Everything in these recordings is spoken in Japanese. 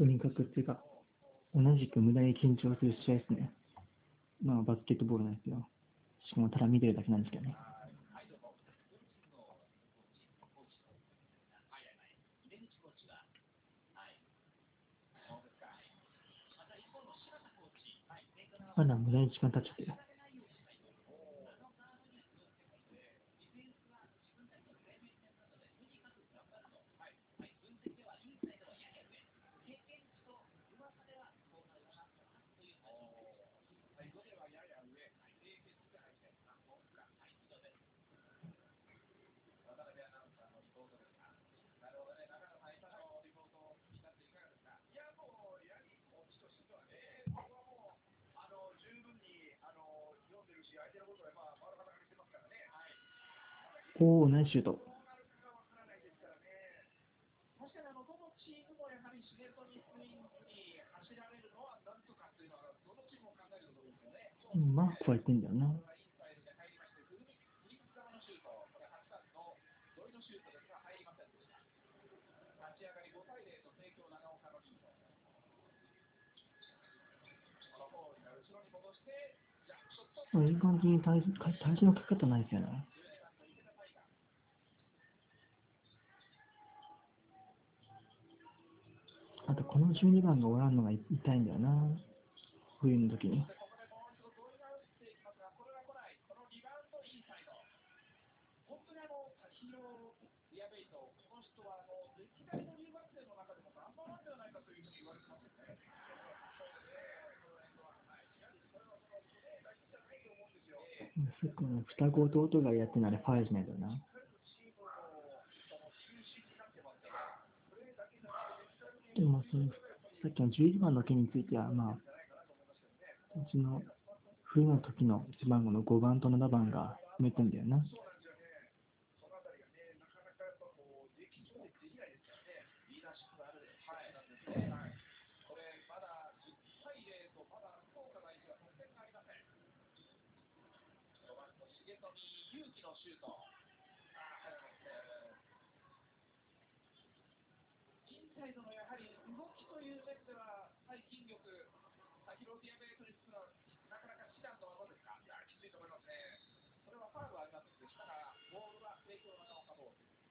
とにかくっていうか、同じく無駄に緊張する試合ですね。まあ、バスケットボールなんですよ。しかもただ見てるだけなんですけどね。まだ無駄に時間経っちゃってる。おお、ナイスシュート。マークは言ってんだよな。いい感じに体体重のかけ方ないですよね。あと、この12番がおらんのが痛いんだよな。冬の時に。そっか、双子弟がやってならファイルじゃないとな。でもその、さっきの11番の件については、まあ、うちの冬の時の背番号の5番と7番が埋めてんだよな。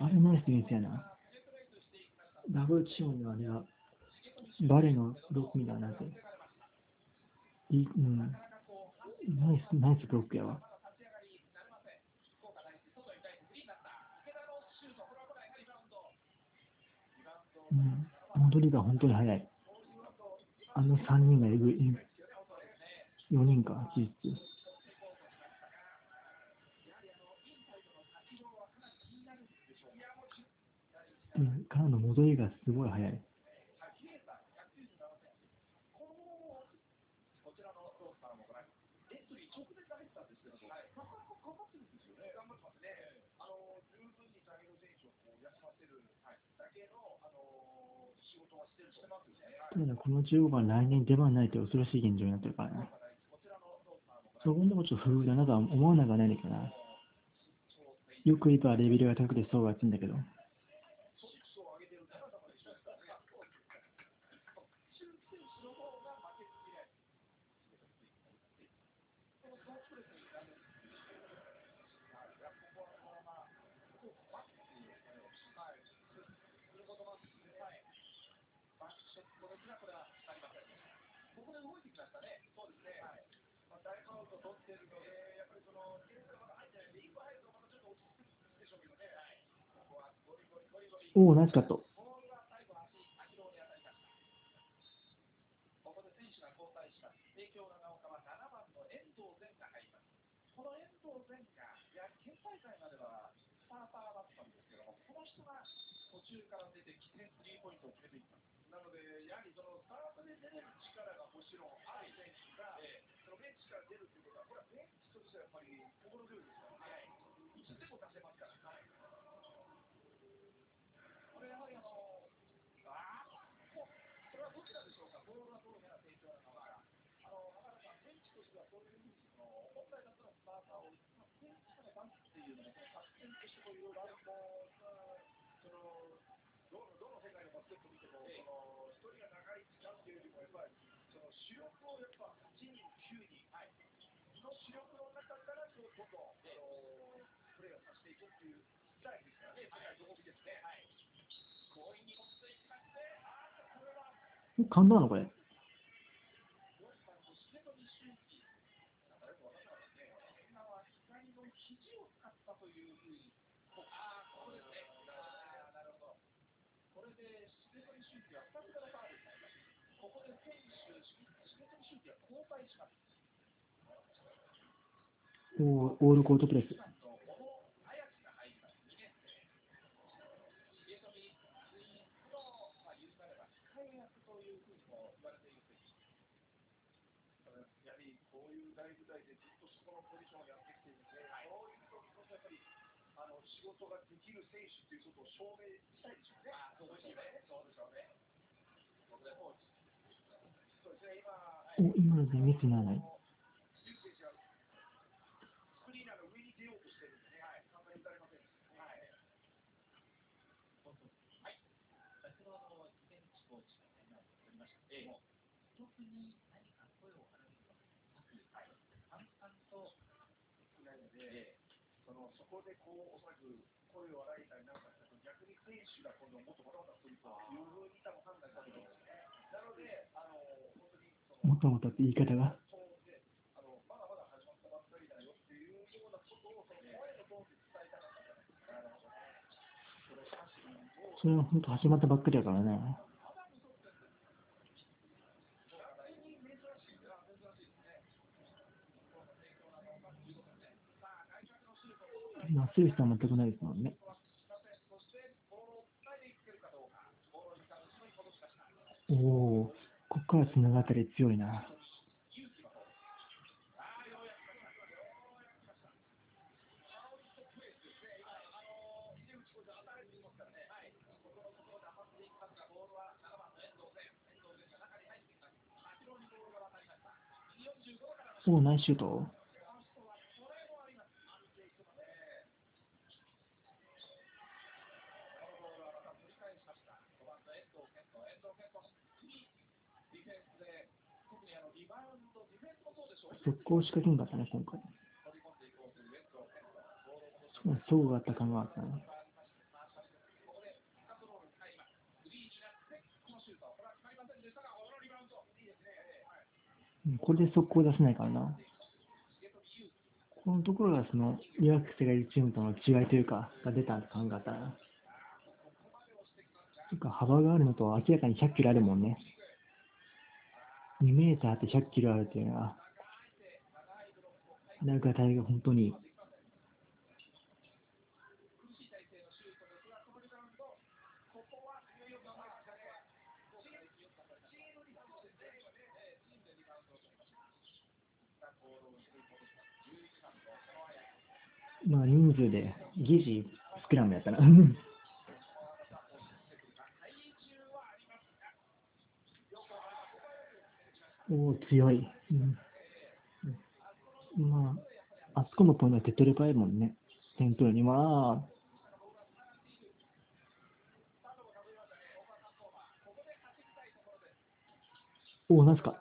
あれナイスディフェンスやな。ダブルチームのあれは、バレのブロックみたいなやつ。いうん。ナイス、ナイスブロックやわ。うん。戻りが本当に早い。あの3人がえぐい。4人か、事実。うん、からの戻りがすごい早い。ただこの15番、来年出番ないって恐ろしい現状になってるからね。そこのとこちょっと不遇だなとは思わなくはないんだけどな。よく言えばレベルが高くて層が厚いんだけど。おお、ナイスカット。途中から出てきて、スリーポイントを決めていきます。なので、やはりそのスタートで出れる力がもちろんある選手が、そのベンチから出るということは、これはベンチとしてはやっぱり心強いですからね。いつでも出せますから。これやはりあの、あーこそれはどちらでしょうか、ボールがどうやら成長なのか。あの、中田さん、ベンチとしてはそういうふうに、その本来だったらスターターを、まあベンチからバンクっていうのも、作戦としてこういろいろあると、まあその、どどの世界のバスケット見ても、その一人が長い時間っていうよりも、やっぱりその主力をやっぱ8人、9人、はい、の主力の中からどんどん、あのプレーをさせていくっていうスタイルですからね、世界どこ見てもね。はい、強引に持っていきまして、あーこれは簡単なのこれ。っとそこのポジションをやってきているので、そういう時こそやっぱりあの仕事ができる選手ということを証明したいでしょうね。そうでしょうね。お、今のでミスならない。ス選手がスクリーナーの上に出ようとしてるんでね、はい、簡単に打たれません。はい。はい。先ほどのベンチコーチがね、取りましたけども、特に何か声を荒げることなく、はい、淡々と少ない。ので、そこでこう、おそらく声を荒い。たりなんかしたと、逆に選手が今度もっとバタバタするとい。うふうに多分判断したと思うんですもともとって言い方が。そ。れ、は本当始まったばっかりだからね。な、すね。日本の成功なのかということでね。さあ、外角のシュートをまあ、スルーしたら全くないですもんね。おお、ここからつながったり強いな。勇気の方。ああ、ようやく来ました。よ速攻仕掛けんかったね、今回。そうがあった感があったね。こ。れで、速攻出せないからな。このところがその、リラックスがいるチームとの違いというか、が出た感があったな。なんか幅があるのと明らかに100キロあるもんね。2メーターって100キロあるっていうのは、なんか体が本当に。ま。あ人数で、疑似スクラムやったな。おお、強い。うんまあ、あそこのポイントは手っ取り早いもんね。点取るには、おお、ナイスカ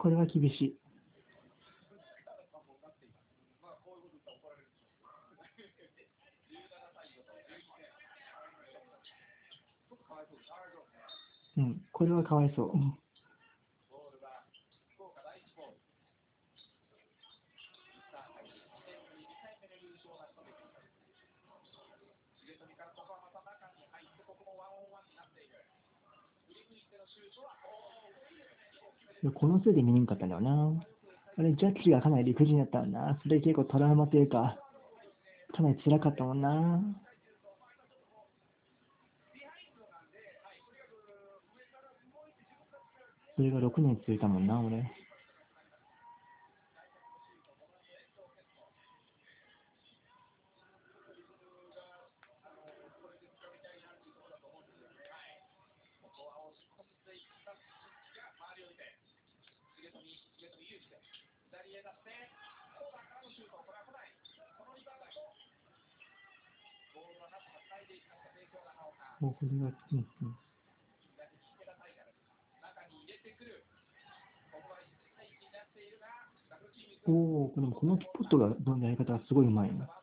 これは厳しい。うん、これはかわいそう。このせいで見にくかったんだよな。あれ、ジャッジがかなり理不尽だったんだ。それ結構トラウマというか、かなり辛かったもんな。それが6年続いたもんな、俺。ほど。うんうん。おお、このキッポットがのやり方はすごいうまいな。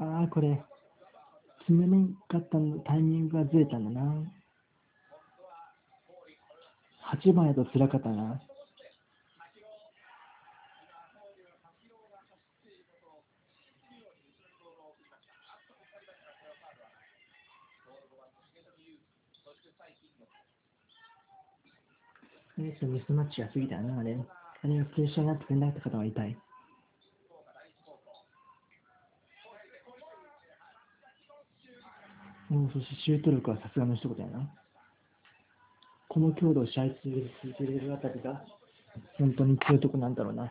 ああ、これ、積めなかったのタイミングがずれたんだな。8番やとつらかったな。ミスマッチが過ぎたな、あれ。あれがプレッシャーになってくれなかった方はいたい。うん、そしてシュート力はさすがの一言やな。この強度を試合続けるあたりが、本当に強いとこなんだろうな。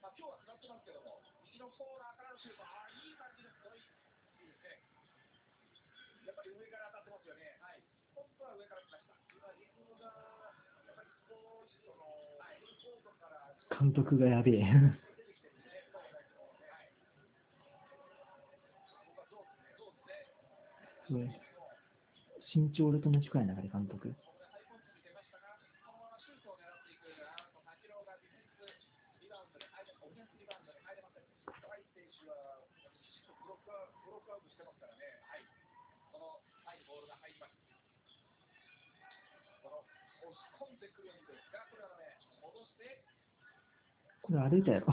まあ、今日は下ってますけども、右のコーナーからのシュート、ああ、いい感じです、いいですね。やっぱり上から当たってますよね。はい。本当は上から来ました。今、リズムが、やっぱり少し、その、はい、コートから。監督がやべえ。身長俺と同じくらいなが監督。これあれだよ。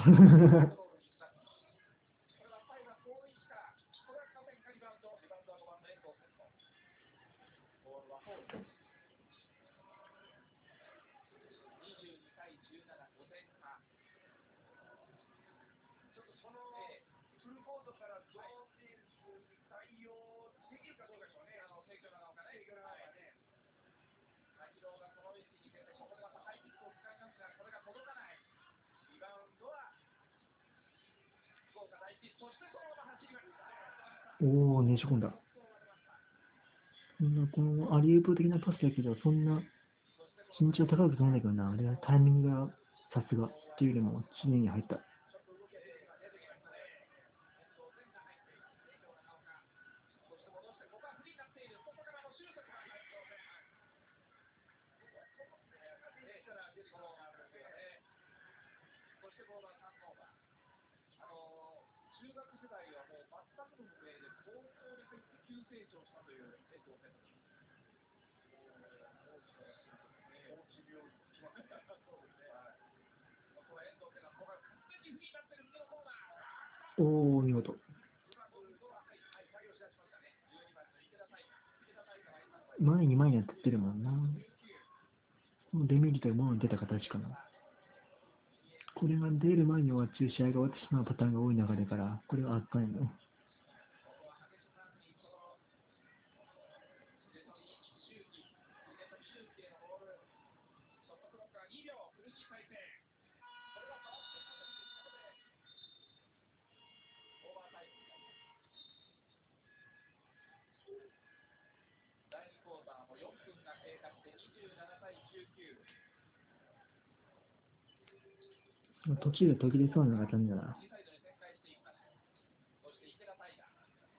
おお、ねじ込んだ。そんな、このアリウープ的なパスだけど、そんな身長高くないんだけどな。あれはタイミングがさすがっていうよりも、常に入った。中学時代はもう全くの無名で高校に入って急成長したという遠藤選手。高知病院決まったそうですね。はい。ここは遠藤選手が完全にフリーになってる右のコーナー。おお、見事。前に前にやってるもんな。デメリットがかな。これが出る前に終わっちゃう試合が終わってしまうパターンが多い流れから、これは悪化やの。第2クォーターも4分が経過して27対19。途中で途切れそうなのが残念だな。右サイドに展開してい？きます。そして池田大我、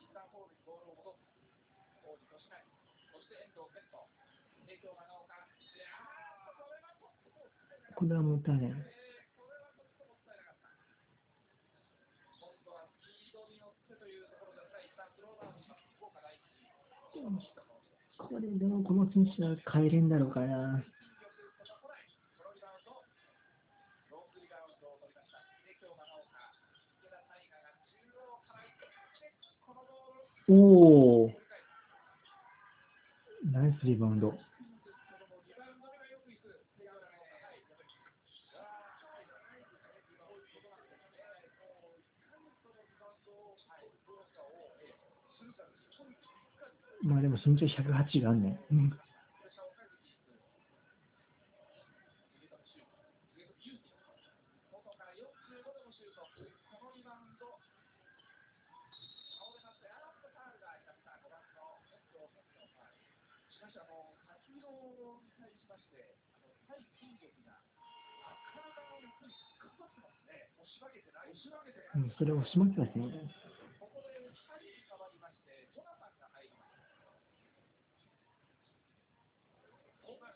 一旦ホールにボールを戻す。大路俊成、そして遠藤健人、帝京長岡。いやー、これはもこれはもったいない。これはちょっともったいなかった。今度おお。ナイスリバウンド。まあでも身長108があんねん。うん外から45度のシュート、このリバウンド、倒れまして、あっとファウルがありました、5番の遠藤健人のファウル。しかし、あの、先ほどに対しまして、あの対筋力が、体を横に引っかかってますね。押し上げてない。押し上げてない。うん、それをしまきますね。ここで2人に変わりまして、ジョナサンが入ります。今後、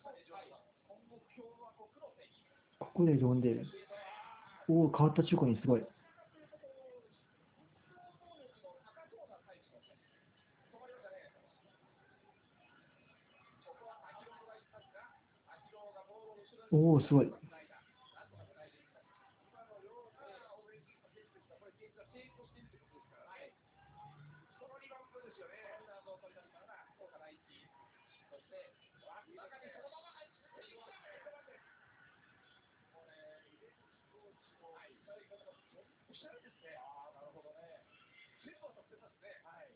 今後、共和国の選手。ここで呼んでる。おお、変わった中古にすごい。おお、すごい。おしゃれですね。ああ、なるほどね。全部当たってますね。はい。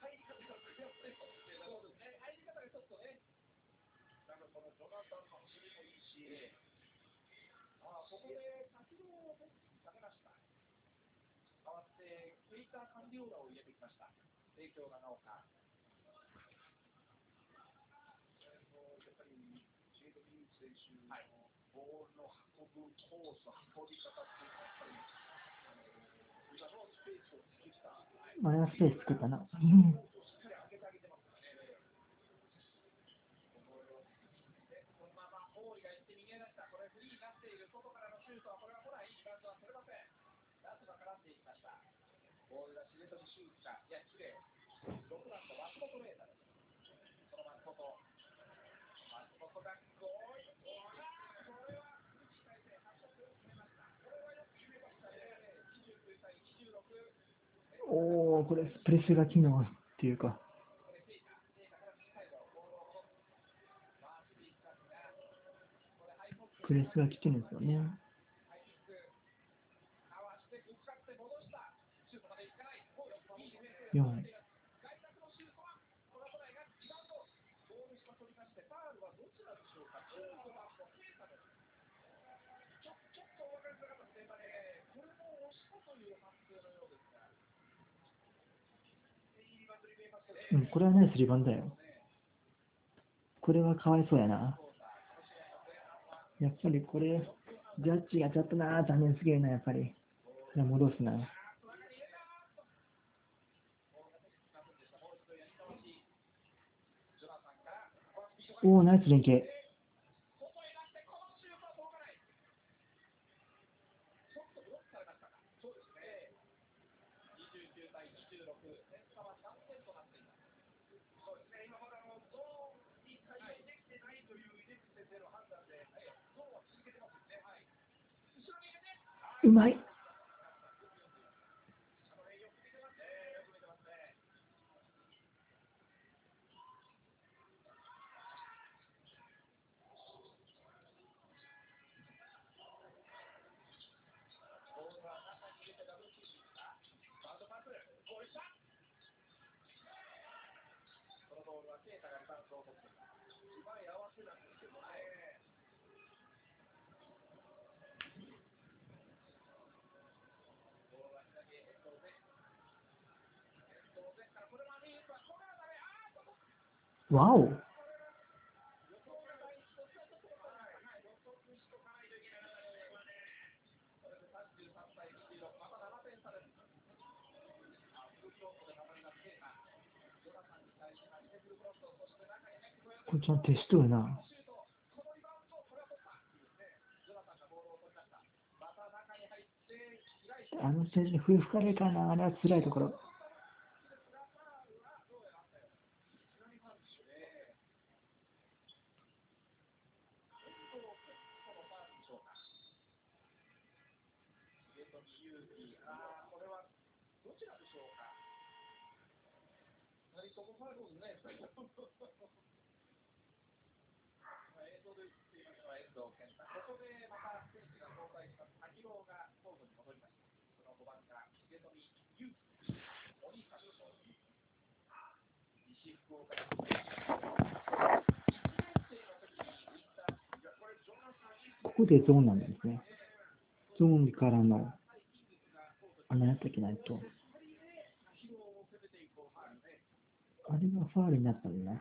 入り方が悔しいかもしれない。そうですね。入り方がちょっとね。なんかこのジョナサンの走りもい。ああ、ここで先ほどベンチに下げました。代わって、ケイター・カンディオーラを入れてきました。帝京長岡。やっぱり、ジェイド・ミン選手のボールの運ぶコース、運び方っていうのは、やっぱり、あのスペースを作った、マイナスペース作ったな。うんしっかり開けてあげてますからね。このまま大井が行って右へ出した。これフリーになっている。外からのシュートはこれは来ない。リバウンドは取れません。ラスが絡んでいきました。ボールが重富シュートか。いや、失礼。6番の松本玲太です。この松本。松本が強い。これはフリー体勢発色を決めました。これはよく決めましたね。29対26。おお、これプレスが機能っていうか、プレスが来てるんですよね。うん、これはね、スリバンだよ。これはかわいそうやな。やっぱりこれ、ジャッジがちょっとな、残念すぎるな、やっぱり。戻すな。おお、ナイス連携。うまい。わお。これちゃんとしとるな。あの選手に笛吹かれるかな、あれは辛いところ。ここでゾーンなんですね。ゾーンからの、あのやったっけないと。あれがファールになったんだな。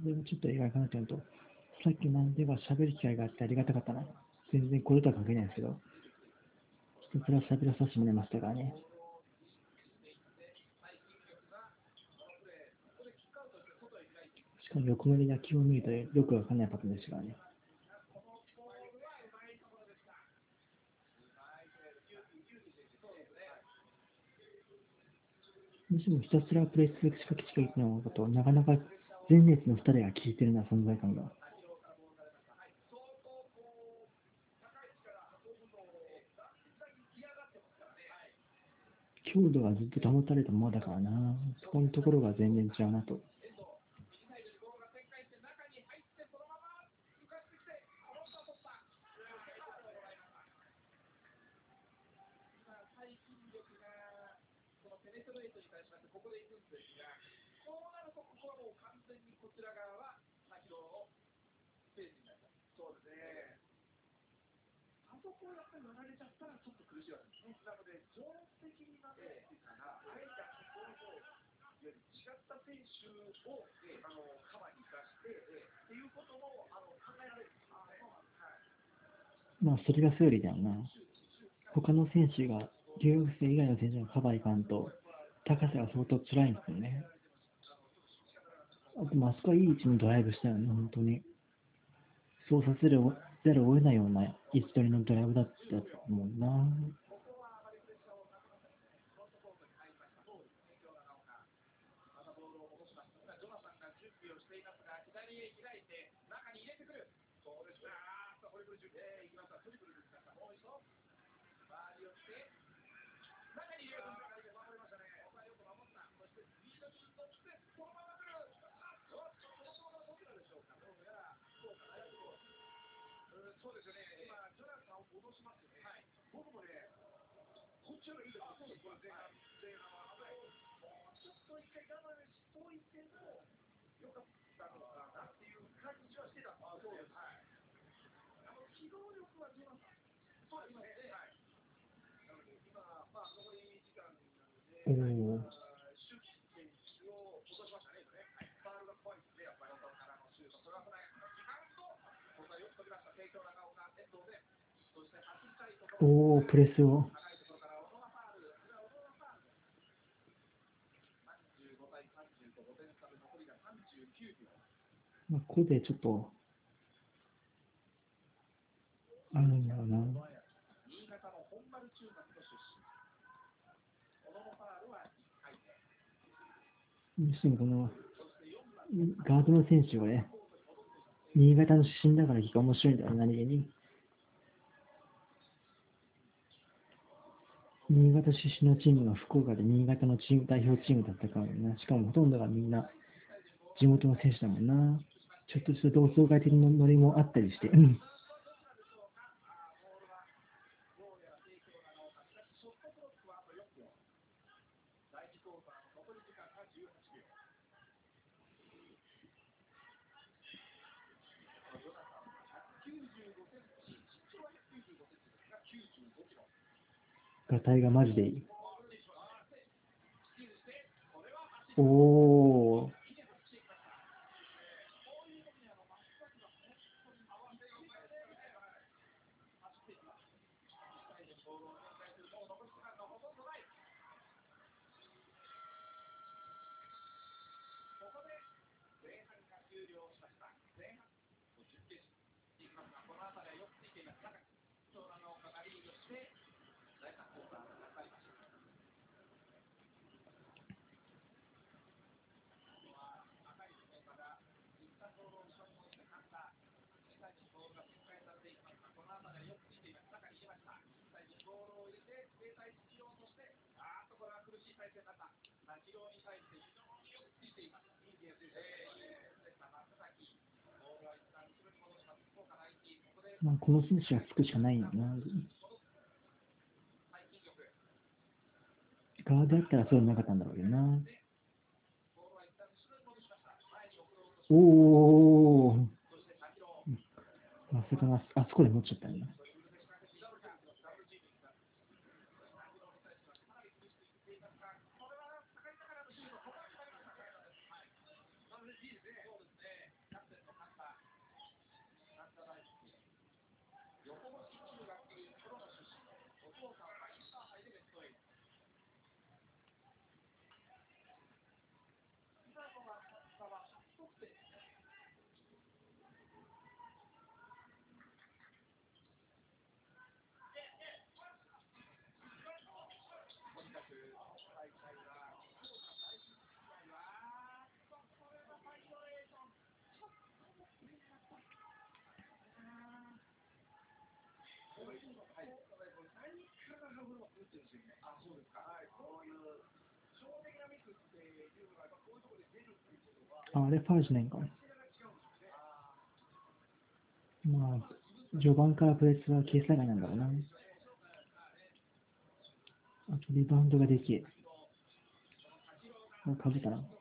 それもちょっと意外かなちゃんと。さっきなんでは喋る機会があってありがたかったな。全然これとは関係ないんですけど。ひたすら喋らさせてもらいましたからね。しかも横目で野球を見るとよくわかんないパターンでしたからね。もしもひたすらプレイ続けしかけしかいけないこと、なかなか前列の2人が効いてるな、存在感が。強度がずっと保たれたままだからな、そこのところが全然違うなと。ぱりやられちゃったらちょっと苦しいわけですね。なので、情熱的になってから、あえてあそこのより違った選手を、えあのカバーに生かして、っていうこともあの考えられる。あまあ、それがセオリーだよな。他の選手が、留学生以外の選手がカバーいかんと、高さが相当辛いんですよね。あと、まあそこはいい位置にドライブしたよね、本当に。そうさせるざるを得ないような位置取りのドライブだったと思うな。そうですよね、今、ジョナサンを戻しますよね。はい、僕もね、こっちの方がいいと思うですよ、前半。前半は。もうちょっと一回我慢しといてもよかったのかなっていう感じはしてたんですよ、ね。はい。あの機動力はジョナサン。そうですね。はい。なので今おお。おお、プレスを。まあ、ここでちょっと、あるんだろうな。にしてもこの、ガードの選手がね、新潟の出身だから結構面白いんだよ、何気に。新潟出身のチームが福岡で新潟のチーム代表チームだったからな。しかもほとんどがみんな地元の選手だもんな。ちょっとした同窓会的なノリもあったりして。体がマジでいい。おお。まあ、この選手はつくしかないよな。ガードだったらそうなかったんだろうけどな。おお。あそこで持っちゃったんだ。横きあそうですかあれファウルじゃないんか。まあ、序盤からプレスはケース長いなんだろうな。あとリバウンドができ。かぶったな。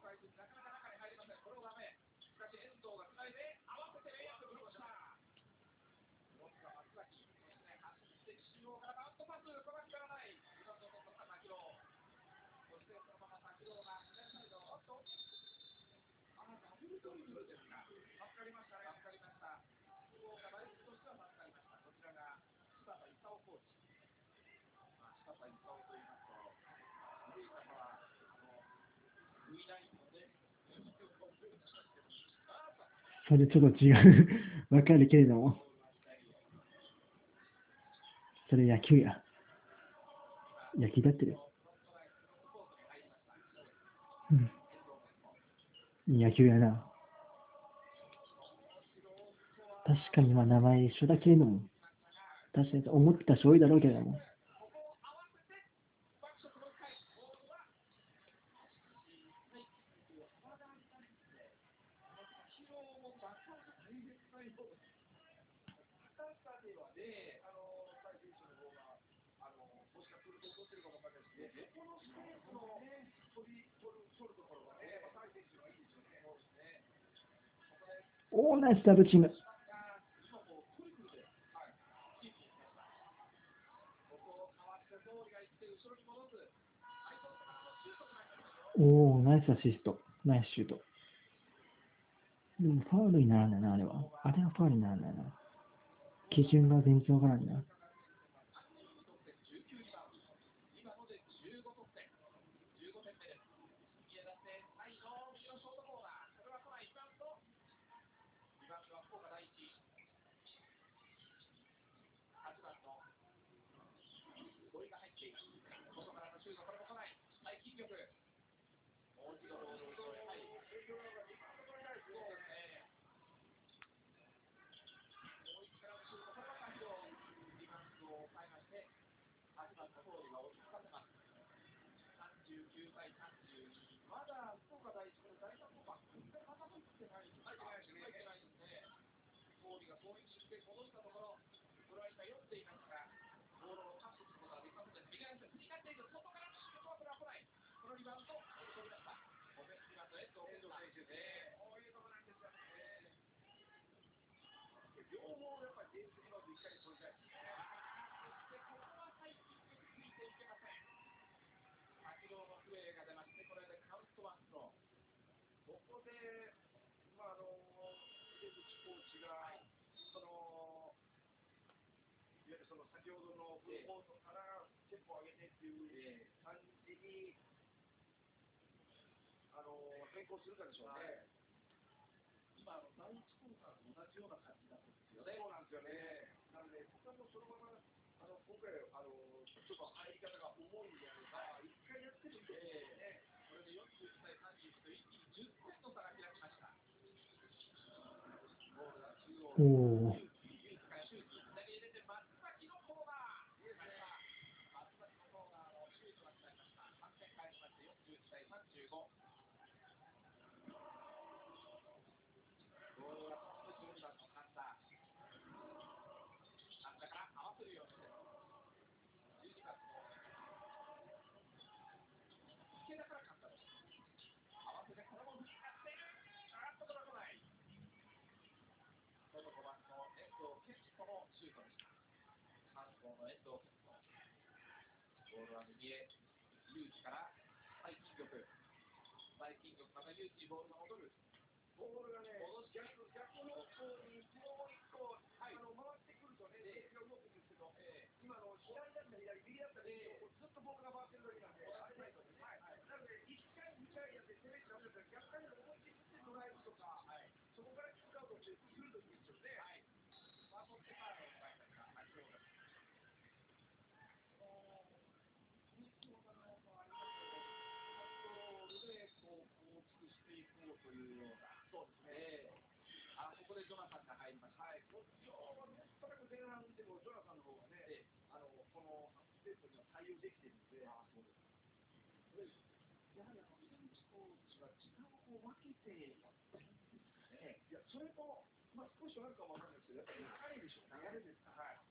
それちょっと違う。わかるけれども。それ野球や。野球だってる。うん。野球やな。確かにまあ名前一緒だけれども。確かに思ってた人多いだろうけれども。オー、ナイスダブルチーム。おお、ナイスアシスト。ナイスシュート。でもファウルにならないな、あれは。あれはファウルにならないな。基準が全然わからんな。まだ福岡第一の第3クォーター、全然傾いてないですね。入ってないですね。氷が攻撃して戻した。ところ、このリバウンド、取りました。オフェンスリバウンド、遠藤選手です。こういうところなんですよね。両方やっぱりディフェンスリバウンド一回取りたいですね。そしてここは最近ついていけません。先ほどの笛が出まして、これでカウントワンスロー。ここで、まあ、あの、出口コーチが、その、いわゆるその先ほどのフルコートからテンポを上げてっていう感じに、成功するかでしょうね。今、あの第一コンサート同じような感じなんですよね。そうなんですよね。なので、僕はもそのまま、あの今回あの、ちょっと入り方が重いんであれば、一回やってみて、ね、これで四十対31と一気に10ポイント差が開きました。おー。35ボールは右へ。ユージから最近力。最近力またユージにボールが戻る。ボールがね、逆逆方向にもう一個、はいあの回ってくるとね、レーが動くんですけど、えー今の左だったら左、右だったら右、ずっとボールが回ってるだけなんで、あれない。なので、1回、2回やって、攻めて倒れたら逆回で思いっきり振って捉えるとか、そこからキックアウトってするといいですよね。まあ、そしてファウルをもらいました。はい、そうです。というような、そうですね。あ、ここでジョナサンが入りました。はい、こっちを、おそらく前半でもジョナサンの方がね、ええあの、このスペースには対応できているので、あ、そうです。やはりあの、井口コーチは時間をこう分けてやってるんですかね。いや、それも、まあ少しあるかもわかんないですけど、やっぱり流れでしょう。ね流れですか。はい。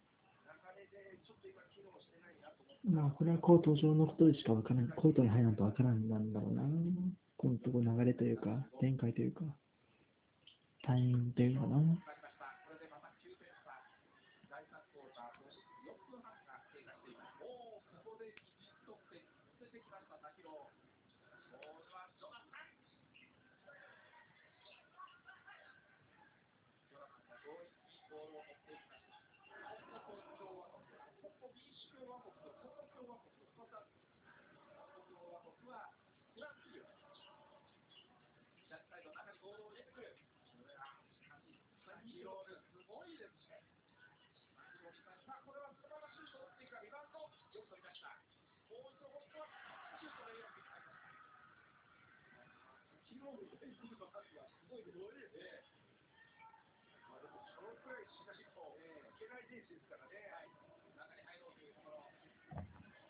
流れで、ちょっと今機能してないなと思って。まあ、これはコート上のことでしかわからん。コートに入らんとわからんなんだろうな。このとこ流れというか、展開というか、タイミングというかな。決まりました。これでまた9点差。第3クォーターと4分半が経過しています。もうここで20得点出てきました、滝郎。ボールはジョナサン。ジョナサンが強引にボールを持っていきました。ここ共和国、ここ民主共和国とここ共和国、また、ここ共和国はフランス領。左サイド中にボールを入れてくる。これはしかし、先ほどすごいですね。さあ、これはそのままシュートを打っていくか、リバウンド、よく取りました。もう一度、ここはシュートでよく入りました。昨日のディフェンスの数はすごいですね。まあでも、そのくらいしないといけないレースですからね。はい。中に入ろうというところ。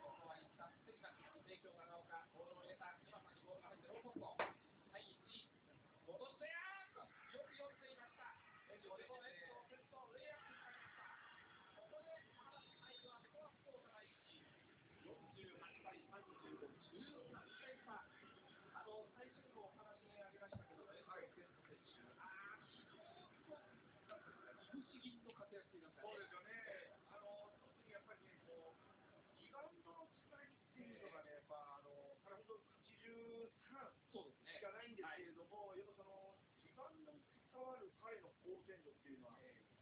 ここは一旦、とにかく帝京長岡、ボールを入れた、今さんにボールが入ってローポスト。はい、1、戻して、あーっと、よく読んでいました。えこれもね、セット、レイアップになりました。ここで、まだ最後はここは福岡第一。48対35、13点差。あの、最初にもお話にありましたけど、ね、はい、選手、あー、不思議の活躍していますね。そうですよね。あ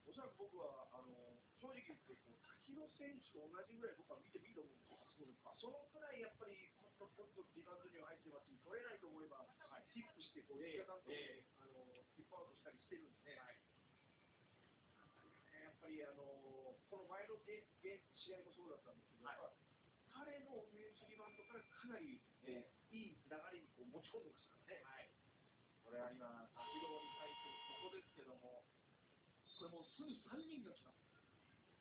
おそらく僕は、あの正直言って、こう滝野選手と同じぐらい僕は見てもいいと思うんですよ。そのくらいやっぱり、コツコツコツディフェンスには入ってますし、取れないと思えば、キックして、こう、ええ味方のところえで、あの、キックアウトしたりしてるんで、やっぱり、あの、この前のゲゲ試合もそうだったんですけど、はい彼のオフェンスリバウンドからかなり、えーいい流れにこう持ち込んでましたからね。はい。これは今、先ほどに対してここですけども、これもうすぐ3人が来ます。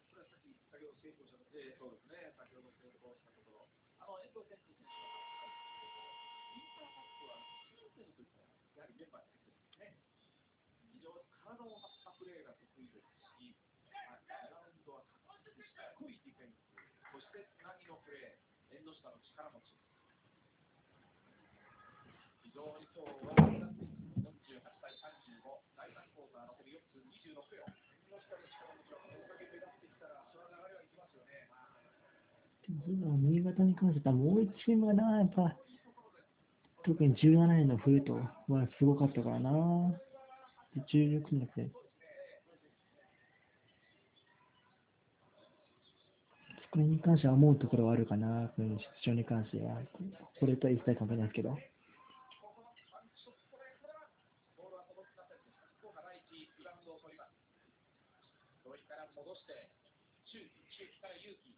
これはさっき、先ほど成功したので、えーそうですね、先ほど成功したところ、あの遠藤選手選手、インターカップはキーセンというのがやはりメンバーに入ってるんですね。非常に体を張ったプレーが得意ですし、まあリバウンドは確実にしっこいディフェンス、そしてつなぎのプレー、エンド下の力持ち。非常に今日は48対35、第3クォーター残り4分26秒。木下の力持ちはこれだけ目立ってきたら、その流れはいきますよね。でも新潟に関してはもう一チームがな、やっぱ、特に17年の冬とはすごかったからな。で重力じゃなくて。それに関しては思うところはあるかな、出場に関しては。これとは一切関係ないですけど。ボールは届きませんでした。福岡第一、リバウンドを取ります。土井から戻して、周期、周期から勇気。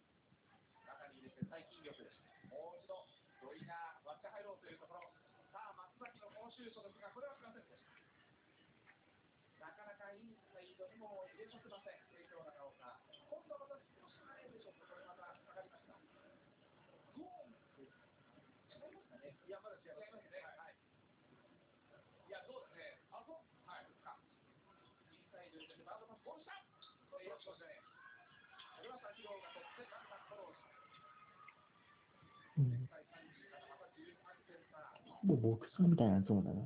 中に入れて最近力です。もう一度、土井が割って入ろうというところ。さあ、松住所ですが、これはしませんでした。なかなかインサイドにも入れさせません、帝京長岡。今度はまた少し前でしょうか、これまた下がりました。ゾーンです。違いますかねいや、まだ違いますね。はい。いや、そうですね。あ、そう。はい。か。インサイド入れて、バードパス、ボールしたこれ、よくしましたね。これは先ほどが取って、ガンガンフォローした。うん、第37また13点差。もうボクサーみたいなゾーンだな。はい、ポストさん。ああ、この辺りは確実です。周期です。はい。ね、重富周期。あーここが来た、ここで来た。高いとこほぼ牧草みたいなやつもだな。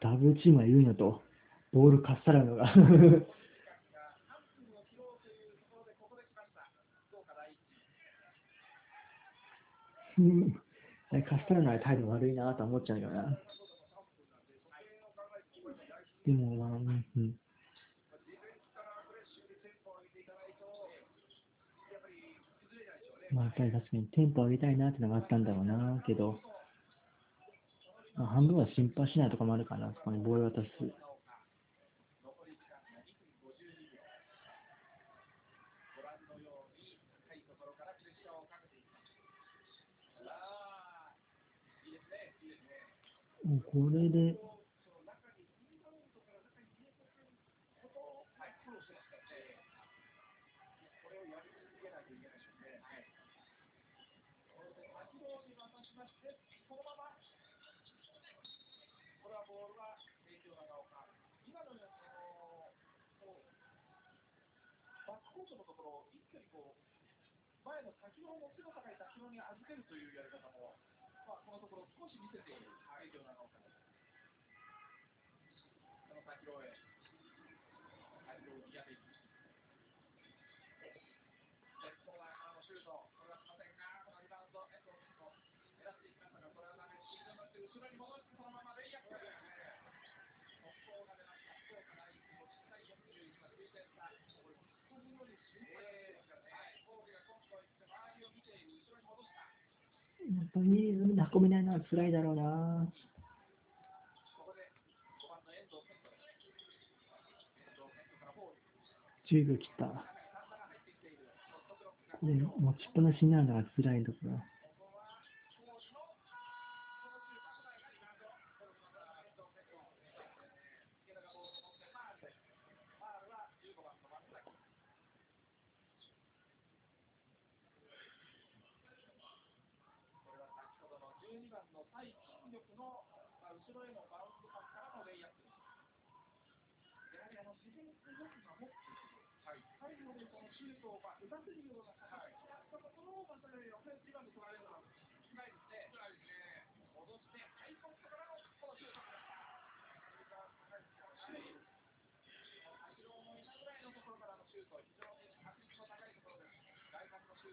ダブルチームは言うなと、ボールかっさらうのが かっさらない態度悪いなと思っちゃうよな。でも、まあ、うん。まあ、確かにテンポ上げたいなってのがあったんだろうな、けど、まあ、半分は心配しないとかもあるかな、そこにボール渡す。残り時間が2分52秒。ご覧のように、高いところか回の先ほどの背の高い先ほどに預けるというやり方も、まあ、このところ少し見せている帝京長岡です。その先ほどへ。相手を見破り。レやっぱり運べないのは辛いだろうな。10秒切った。で、持ちっぱなしになるのが辛いところ。12番の対筋力の、まあ、後ろへのバウンドパスからのレイアップです。やはりあの自然によく守っている。はい、最後でこのシュートをまあ打たせるような形になったところをまたオフェンスリバウンド取られるのは少ないですね。少ないですね。戻してハイポストからのこのシュートからした。アメリカは高い守備。後ろをもいなぐらいのところからのシュート、非常に確率の高いところです。外角のシ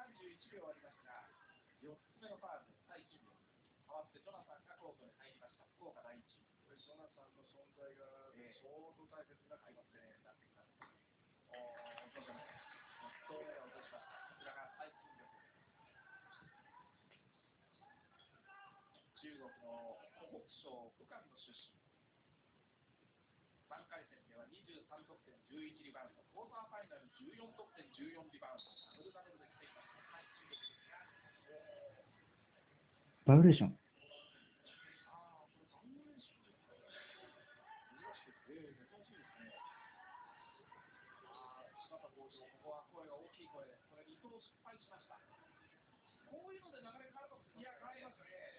31秒ありますが、4つ目のファールで最近秒。代わってジョナサンがコートに入りました？福岡第一。これジョナサンの存在が相当大切になってきますね。なってきます。おー、そうですね。ストレートを落としました。こちらが最近力。中国の湖北省武漢の出身。3回戦では23得点、11リバウンド、クォーターファイナル14得点、14リバウンド、ダブルダブルで来ています。最近力ですが、バイオレーション。こ。ういうので流れ変わるかもしれません。いや、変わりますね。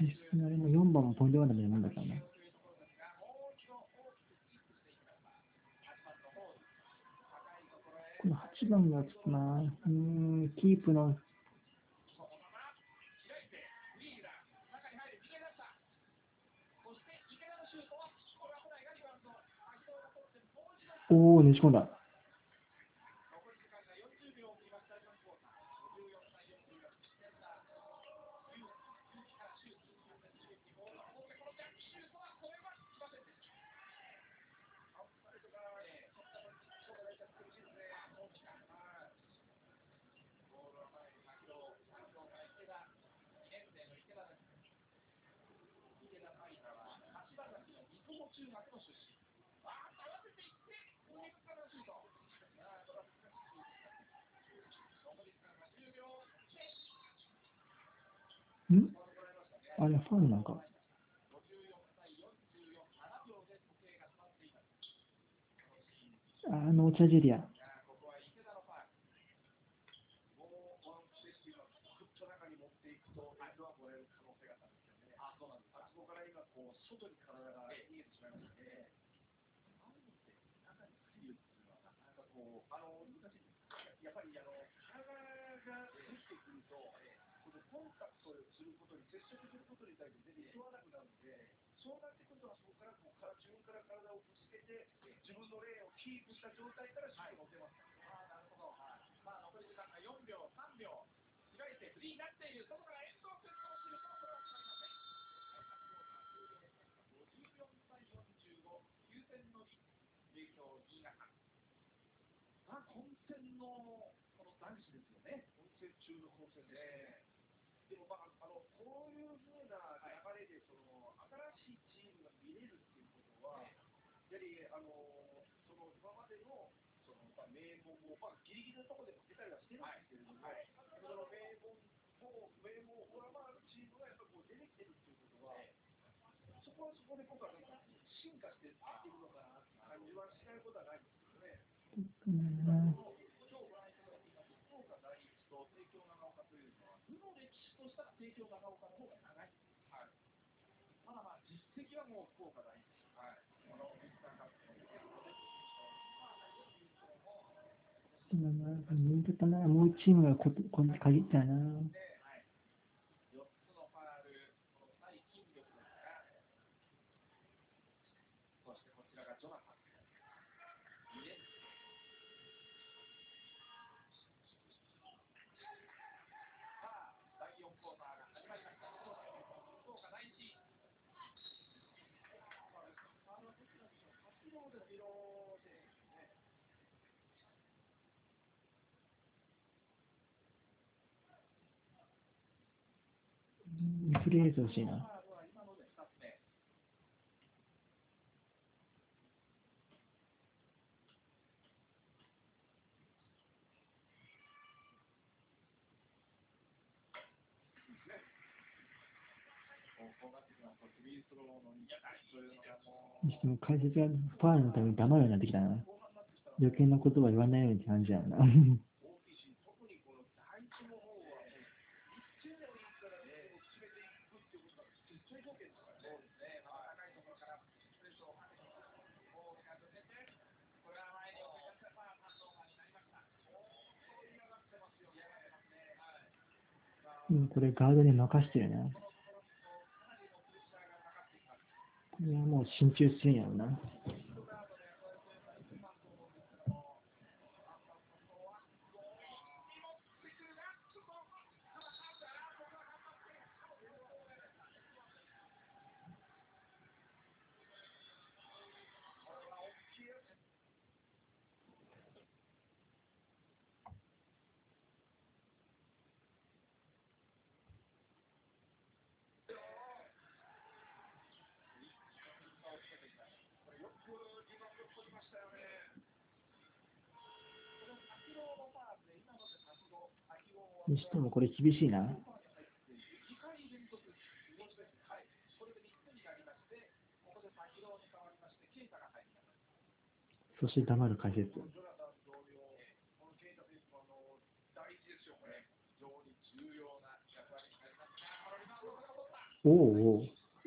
実質のあれも4番も飛んではダメなもんだからな。いこ、の。8番がちょっとな、うん、キープの、そのまま開いて、フリーだ。中に入る、逃げ出した。そして池田のシュートは、これは来ないがリバウンド。秋野が取って、もう一度。おー、ねじ込んだ。残り時間が40秒を切りました、第4クォーター。54対44。センター、ユウユウキからシュート。ユウキボールを持って、このジャンプシュートは、これは来ませんでした。アウトサイドから、えー、取った時、ちょっと大体苦しいですね。大きな。はい。ボールは前に秋野、秋野が池田、2年生の池田です。池田大太は、柏崎の中学の出身。あー、合わせていって、攻撃からシュート。あーこれは難しいシュートです。残り時間が10秒。んあれ、ファンなんか。あの、お茶ジェリア。いやーここは池田のファウル。もうワンプレスがぐっと中に持っていくと、エンドはもらえる可能性があったんですよね。あ、そうなんですか。あそこから今、こう、外に体が逃げてしまいましたね。あえて中に入るっていうのはなかなかこう、あの、難しいです。やっぱり、あの、体ができてくると、このコンタクトをすることに、接触することに対して全然沿わなくなるので、そうなってくると、そこからこうから自分から体をぶつけて、自分のレーンをキープした状態からシュートを打てます。あなるほど。はい。さあ、残り時間が4秒、3秒。開いてフリーになっている。外から遠藤君のシュートはこれまりません。54対45、9点のリード、新潟。あ、混戦のこの男子ですよね。混戦中の混戦ですね。でも、まあ、あの、こういうふうな流れで、その、新しいチームが見れるっていうことは、やはり、あの、その、今までの、その、名門も、まあ、ギリギリのところで負けたりはしてるん。ですけれども、はいその名門も、名門を上回るチームがやっぱりこう出てきてるっていうことは、そこはそこで僕はなん。か進化していってるのかなって感じはしないことはないん。ですけどね。うん。今日ご覧いただいています福岡第一と帝京長岡というのは、部の歴史としたら帝京長岡の方が長い。はい。ただまあ、実績はもう福岡第一。はい。このビッグカップの受けることで人気かな、もう1チームがここに限ったな。4つのファール、この対筋力ですが、そしてこちらがジョナサン。2年さあ、第4クォーターが始まりました。福岡福岡第一。あの、どちらでしょう、活動で色でね。リプレイしてほしいな。ファールは今ので2つ目。こうなってきますと、フリースローの2回というのがもう、にしても解説がファールのために黙るようになってきたな。余計な言葉言わないようにって感じやな。大きいし、特にこの第一の方は、もう1点でもいいから、ね、決めていくっていうことが絶対条件ですからね。そうですね、まあ、高いところからプレスをかけてきたボールが抜けて、これは前に送り出した、まあ、ターンオーバーになりました。うん、これガードに任してるな。これはもう進駐するんやろな。にしてもこれ厳しいな。そして黙る解説。おおおう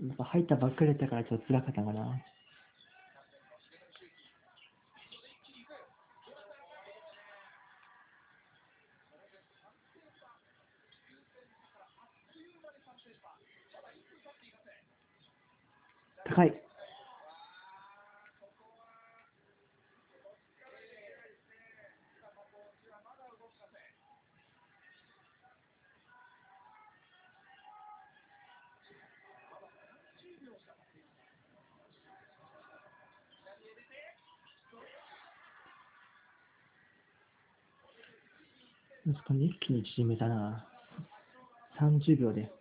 やっぱ入ったばっかりだったからちょっと辛かったかな。高い。確かに一気に縮めたな。30秒で。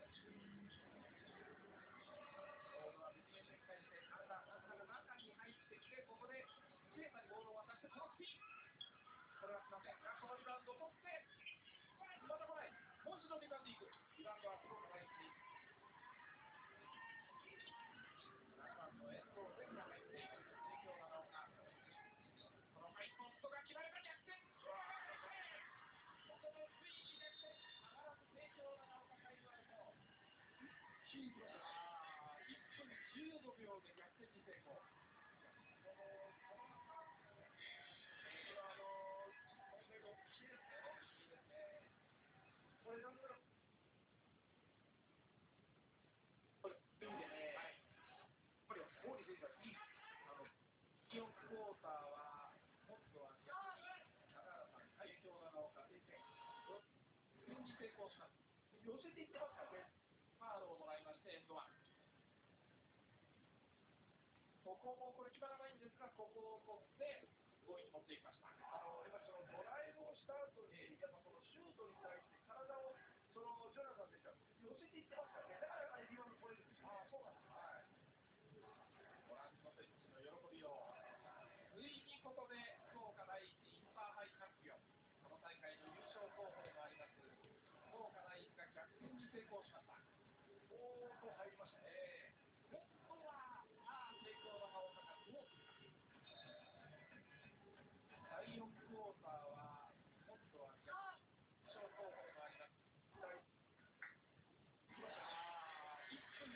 こここれ決まらないんですが、ここを取って、5位に持っていきました。あのやっぱりそのドライブをした後に、やっぱそのシュートに対して体を、そのジョナサン選手は寄せていってますからね。だからあれリバウンド取れるんですよ。ああ、そうなんです。はい。ご覧の選手の喜びを。ついにここで福岡第一インターハイチャンピオン、この大会の優勝候補でもあります、福岡第一が逆転に成功しました。おーっと入りましたね。ここは、ああ、成功の葉をかかって、第4クォーターは、今度は逆優勝候補でもあります。ああ、1分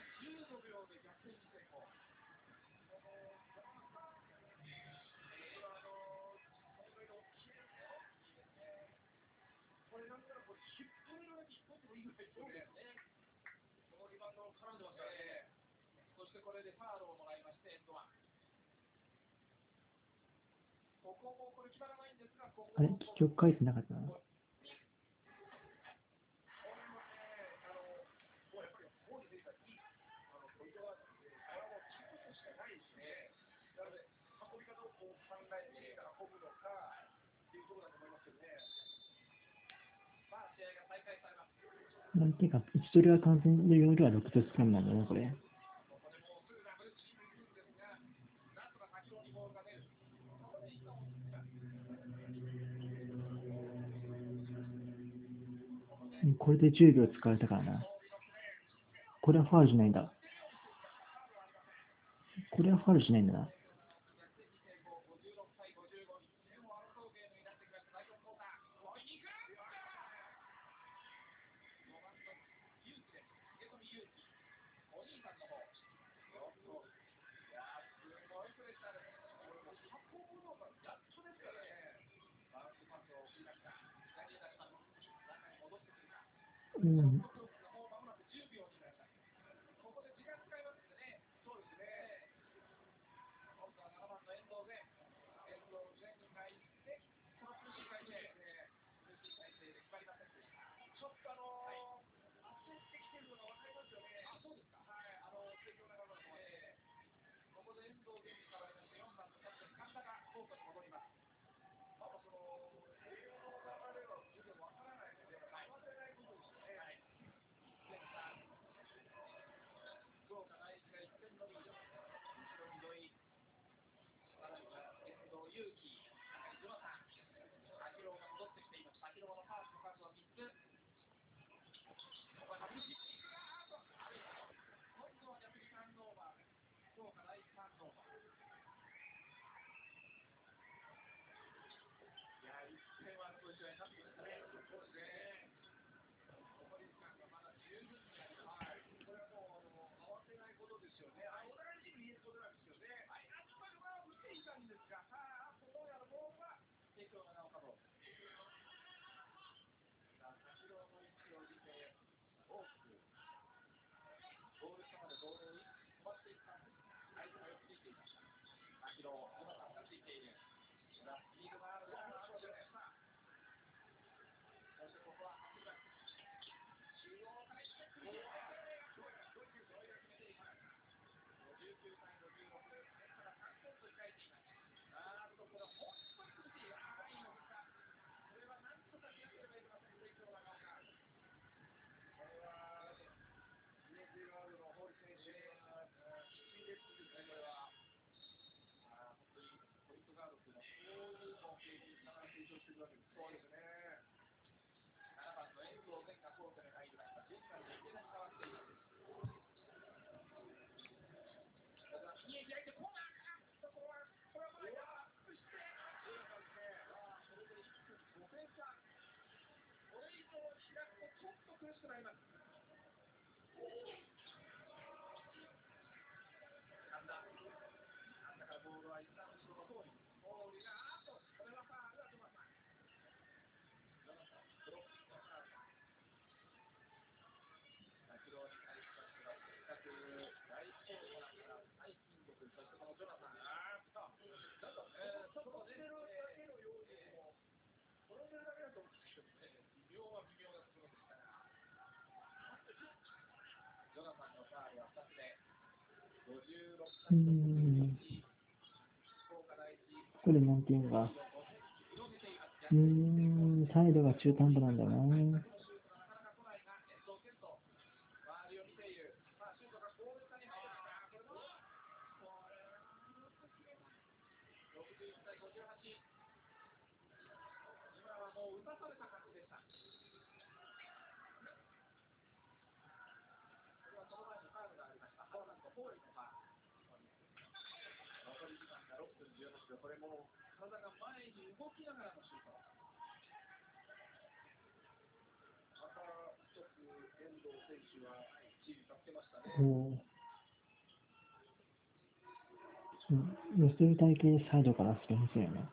15秒で逆転に成功。これなんならこれ引っ張りられて引っ張ってもいいぐらいそうですね。このリバウンドを絡んでますからね。そしてこれでファールをもらいまして、エンドワン。ここもこれ決まらないんですが、ここあれ結局書いてなかったな。これはね、あの、もうやっぱりホール選手がいい、あの、ポイントガードなんで、これはもうキックしかないですね。なので、運び方をこう考えなんていうか、位置取りは完全で夜は6節間なんだな、これ。これで10秒使われたからな。これはファウルしないんだ。これはファウルしないんだな。56対55に点を争うゲームになってきました。第4クォーター。追いに行く5番の勇気です。重富勇気。お兄さんの方。よくいやー、すごいプレッシャーです。これもう運ぶのがやっとですからね。バウンドパスを送りました。左へ出します。中に戻ってくるか。うん、試合になってきましたね。そうですね。残り時間がまだ十分にあります。はい。これはもう、あの、慌てないことですよね。あ、お互いに言えることなんですよね。はい。あ、これは打っていたんですが、さあ、どうやらボールは、帝京長岡ボール。さあ、先ほどの位置を見て、大きく、ゴール下までボールを飛ばしていったんです。相手がよくついていました。先ほど、小田さんがついている。スピー張しているわけです。そうですね。7番の遠藤前がコートに入りました。現在の池田に代わっています。右へ開いてコーナーから、ここは、これは前だ。そして、そうなんですね。あーこれで一気に5点差。これ以上開くとちょっと苦しくなります。なんだ。なんだからボールは一旦後ろの方に。ボールが、あーっと、これはファールだと思います。ブロックのファールだ。先ほどに対しましては、せっかく大コーナーから最金属、そしてこのジョナサン、あーっと、なんか、えー、ちょっとね、だけのようにも、転んでるだけだと思うんですけどね、微妙は微妙なところでしたが、ジョナサンのファールは2つ目、56うん。これなんていうのか。うん、態度が中途半端なんだな。なかなか来ないが、遠藤健人、周りを見ている。さあ、シュートがゴール下に入るかな。これも、これは、61対58。今はもう打たされた感じでした。これはその前にファウルがありました。ポーランド、ポーレンのファウル。残り時間が6分18秒。これも体が前に動きながらのシュート。また一つ遠藤選手はチーム助けましたね。うん、寄せる体型サイドからスペンスやな。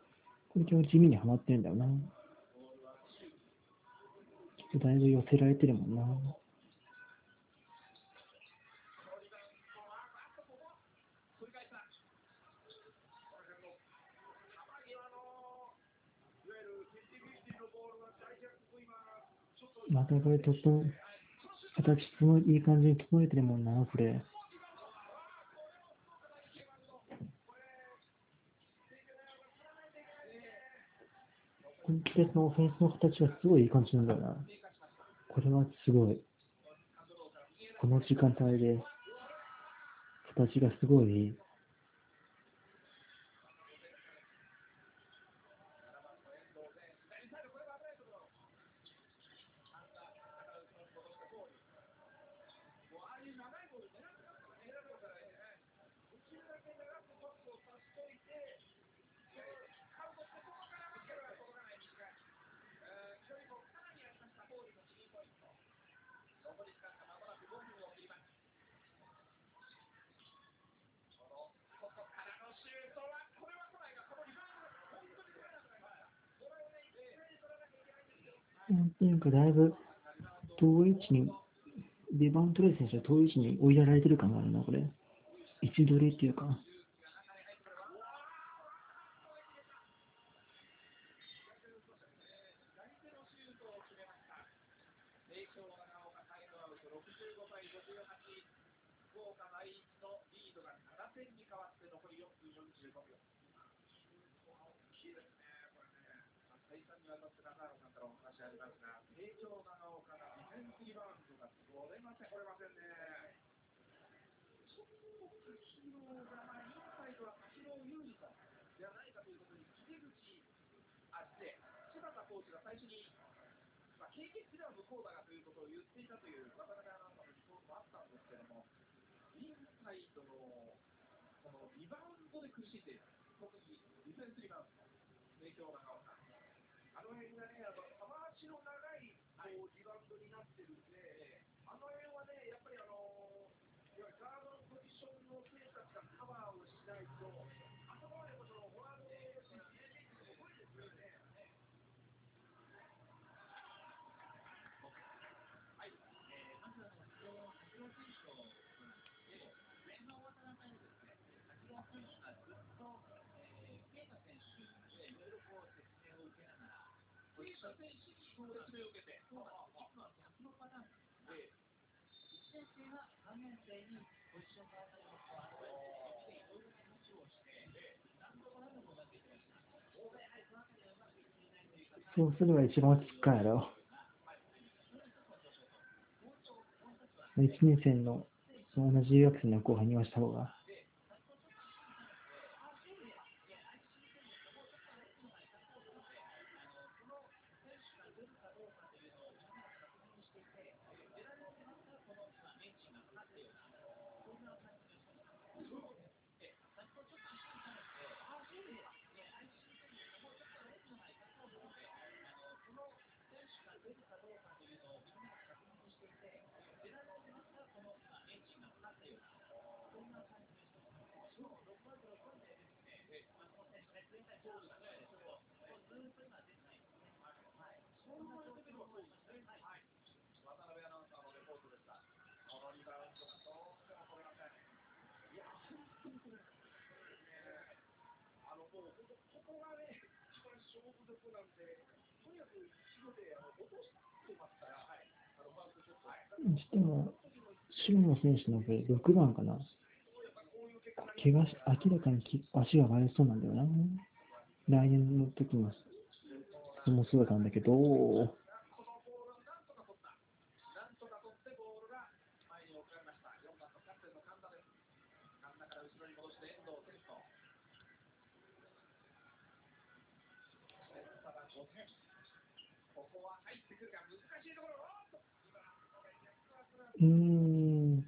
これ今日地味にはまってるんだよな。ちょっとだいぶ寄せられてるもんな。またこれとっと、形整えいい感じに整えてるもんな、これ。本気でそのオフェンスの形がすごいいい感じなんだな。これはすごい。この時間帯で、形がすごいいい。もうああいう長いボール狙ってますからね、選ぶからね。できるだけ長くパスをさしといて、でカウントしてそこから受けるは届かない短い。えー距離もかなりありました、ホールのスリーポイント。残り時間がまもなく5分を切ります。この外からのシュートは、これは来ないが、このリバウンドが本当に取れなくなりました。これをね、一斉に取らなきゃいけなん。ていうか、だいぶ遠い位置に、リバウントレー選手は遠い位置に追いやられてる感があるな、これ。位置取りっていうか。帝京長岡タイムアウト65対58福岡第一のリードが7点に変わって残り4分45秒大きいですねこれね再三にわたって中原さんからお話ありますが帝京長岡がディフェンスリバウンドが取れません取れませんねちょっと滝野がまあインサイドは滝野有利かではないかということに木口あ失礼柴田コーチが最初にまあ、経験値では向こうだがということを言っていたという渡辺アナウンサーのリポートもあったんですけれども、インサイドのこのリバウンドで苦しんでいる、特にディフェンスリバウンド、帝京長岡。あの辺がね、あの球足の長いこうリバウンドになってるんで、ポジション選手に説明を受けて、そうなんです実は逆のパターンなんですが、1年生は3年生にポジションが当たりますと、アドバイスをして、いろいろな話をして、なんとかなるものができました。大体、はい、そのあたりはうまくいっていないというか、そうすれば一番落ち着くかやろ。1年生の同じ留学生の後輩に言わした方が。しても、白の選手のこれ6番かな。怪我し、明らかにき足が割れそうなんだよな。来年の時も、それもそうだったんだけど、この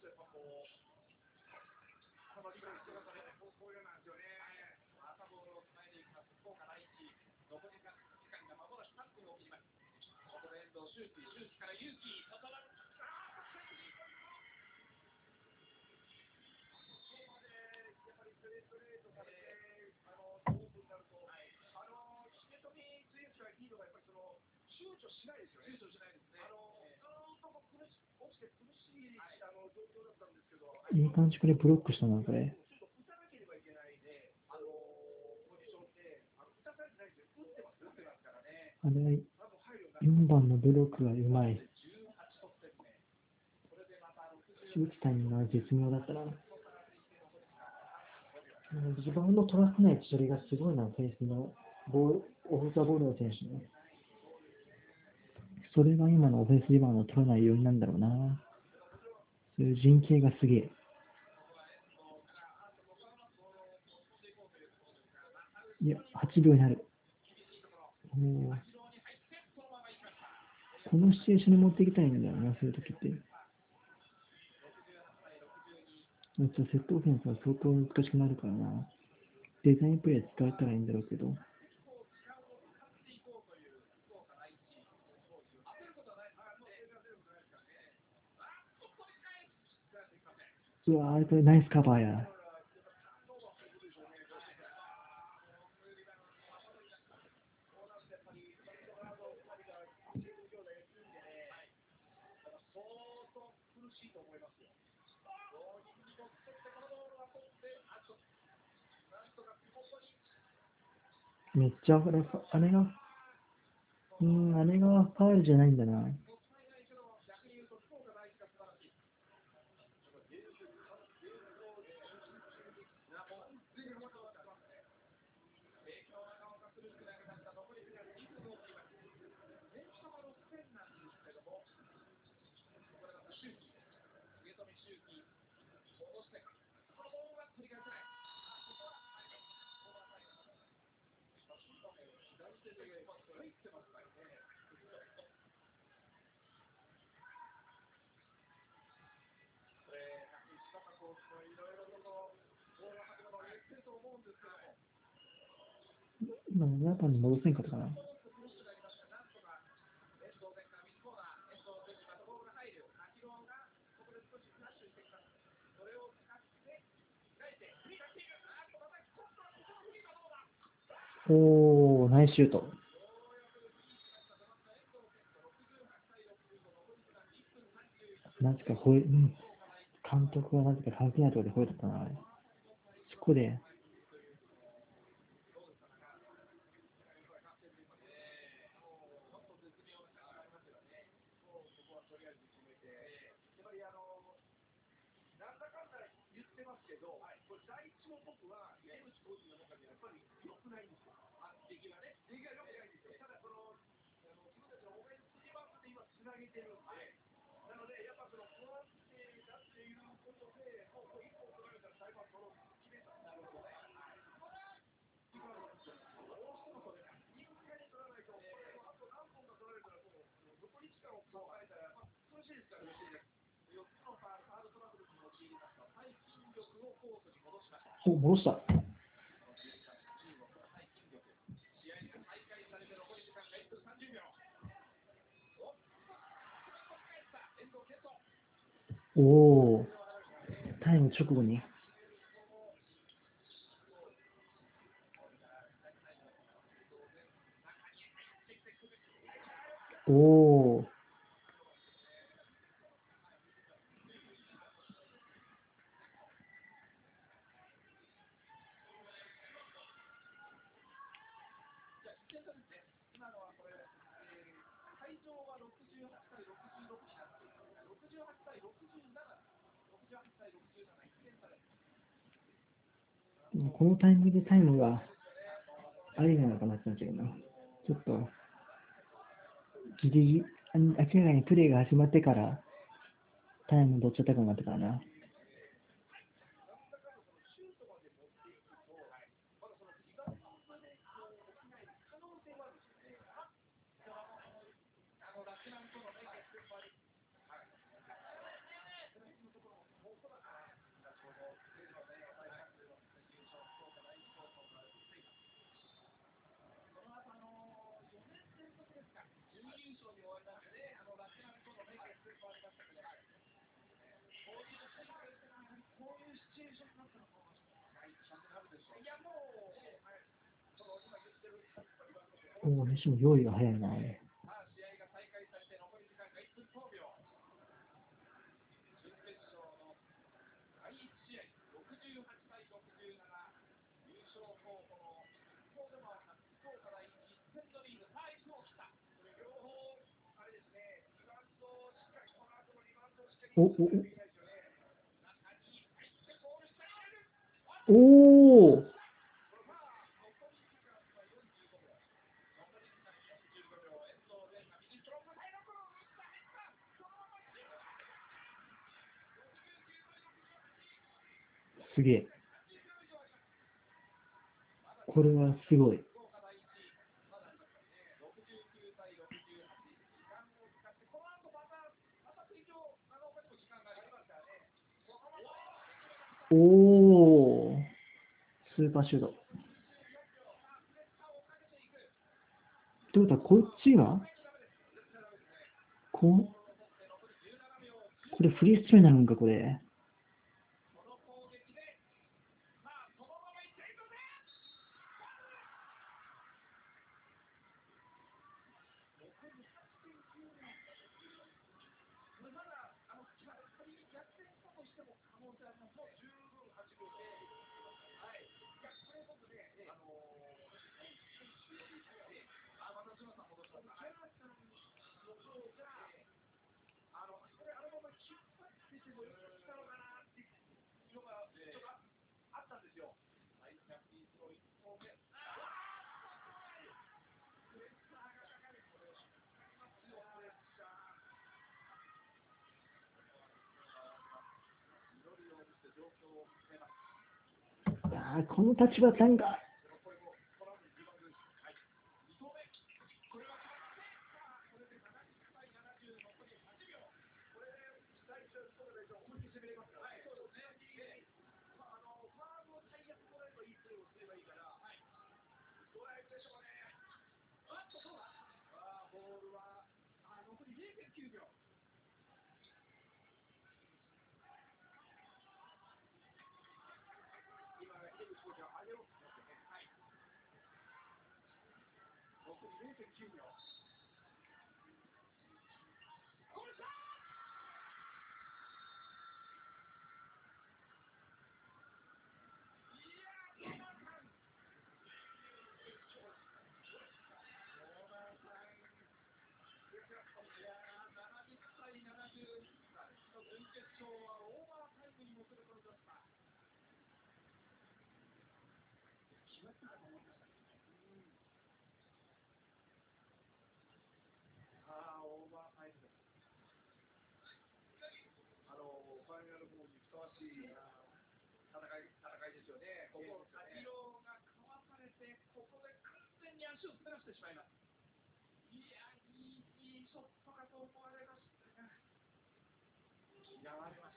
とやっぱこう、このリバウンドがね、こうこういうなんですよね。朝ボールをつないでいきます。福岡第一。残り時間時間がまもなく3分を切ります。ここで遠藤周輝、周輝から勇気、外側。やっぱりストレートレートされて、あの勝負になると、あの重富選手がいいのが、やっぱりその躊躇しないですよね。躊躇しないですね。あのずーっとこう苦し落ちて苦しい、い感じこれブロックしたな、これ。あ、れ、4番のブロックがうまい。打つタイミングが絶妙だったな。うんリバウンド取らせない処理がすごいな、フェイスのボール、オフザボールの選手ね。それが今のオフェンスリバウンドを取らない要因なんだろうな。そういう陣形がすげえ。いや、8秒になる。このシチュエーションに持っていきたいんだよな、そういう時って。セットオフェンスは相当難しくなるからな。デザインプレー使えたらいいんだろうけど。うわー、これナイスカバーや。めっちゃあれ、が、うん、あれがファウルじゃないんだな。ここれ、石坂コーチもいろいろとこう、大枠の言ってると思うんですけども、今の中に戻せんかったかな。なんとか遠藤前から右コーナー、遠藤前からボールが入る、秋広がここで少しフラッシュしてきます。それを使って、開いて、振り返っていく、あーっとまた今度はここの振りがどうだおー、ナイスシュート。なぜか吠え、うん。監督はなぜか関係ないところで吠えとったな、あれ。そこで、やっぱりあの、なんだかんだ言ってますけど、これ第一の僕は、江口コーチの中でやっぱり良くないんですよ。あ出来がね。出来が良くないんですよ。ただこの、あの自分たちのオフェンスリバウンドで今つなげてるんで、なので、やっぱその不安定だっていうことで、もう一本取られたら裁判取ろうと決めたんだろうね。今のどうしても取れない。一回取らないと、これもあと何本か取られたら、もう残り時間を考えたら、まあ、苦しいですからね。4つのファールトラブルに陥りました。最筋力をコートに戻しました。戻した。おー、タイム直後に。おー。68対66になっています。68対67。68対67、1点差です。このタイミングでタイムがありなのかなってなっちゃうな。ちょっと、ギリギリ、明らかにプレーが始まってから、タイムどっちゃったかになったからな。おお、にしても用意が早いな、あれ。さあ、試合が再開されて残り時間が1分10秒。準決勝の第1試合、68対67、優勝候補の一方でもあった福岡第一、1点のリード、さあ、1分を切った。これ両方、あれですね、リバウンドをしっかり、この後のリバウンドをしっかりおおお。取すげえ。これはすごい。おおスーパーシュート。ってことは、こっちが？ここれフリースタイになるんか、これ。あの、これあのまま引っ張っててもよかったのかなっていうのが、ちょっとあったんですよ。はい、キャプテンスロー1本目。プレッシャーがかかる。これ、かかりますよ、プレッシャー。祈りを見せ状況を変えます。ああ、この立場なんああ、オーバーイ。あの、ファイナルーにふさわしい戦い、戦いですよね。ここ、がわされて、ここで完全に足をらてしまいます。いや、いい、ショットかと思われましたが。やられま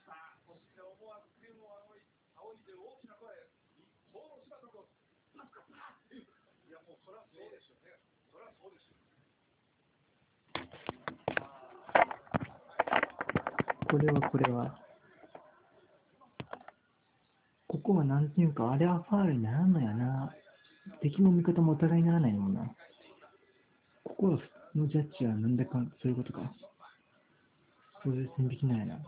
それはそうですよね。それはそうですよ。ねこれはこれは。ここはなんていうか、あれはファールにならんのやな。敵も味方もお互いにならないもんな。ここのジャッジはなんだかん、そういうことか。そうでう線引きないな。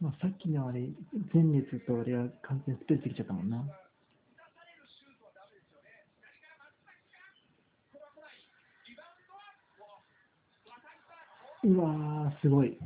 まあ、さっきのあれ、前列とあれは完全スペースできちゃったもんな。うわー、すごい。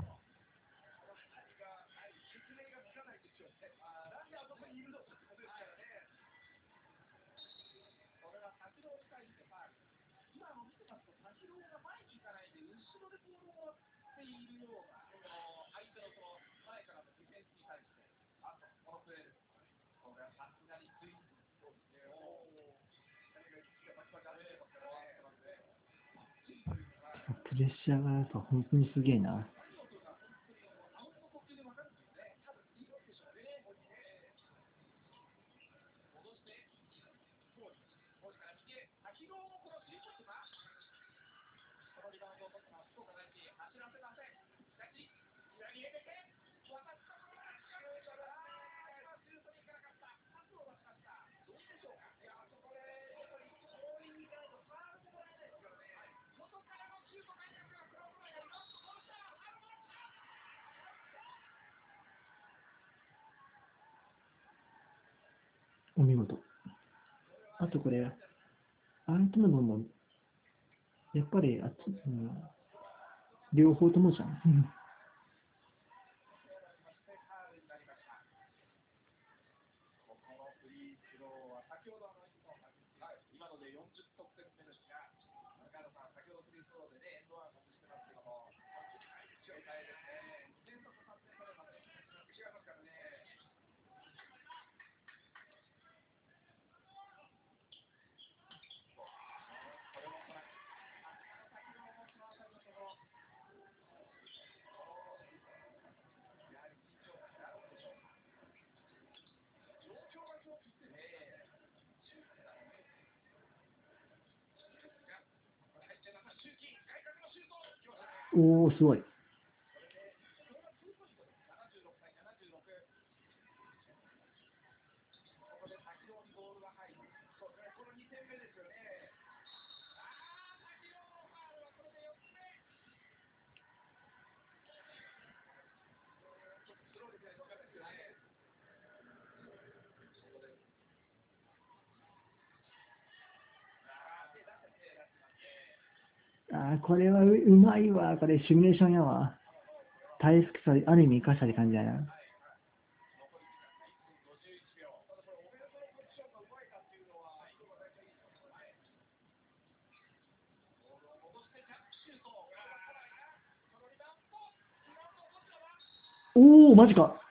プレッシャーがやっぱ本当にすげえな。見事。あとこれ、相手の分も、やっぱりあっち、うん、両方ともじゃん。おおすごい。これはううまいわ。これシミュレーションやわ。回復さ、ある意味生かしたって感じだな。おお、マジか。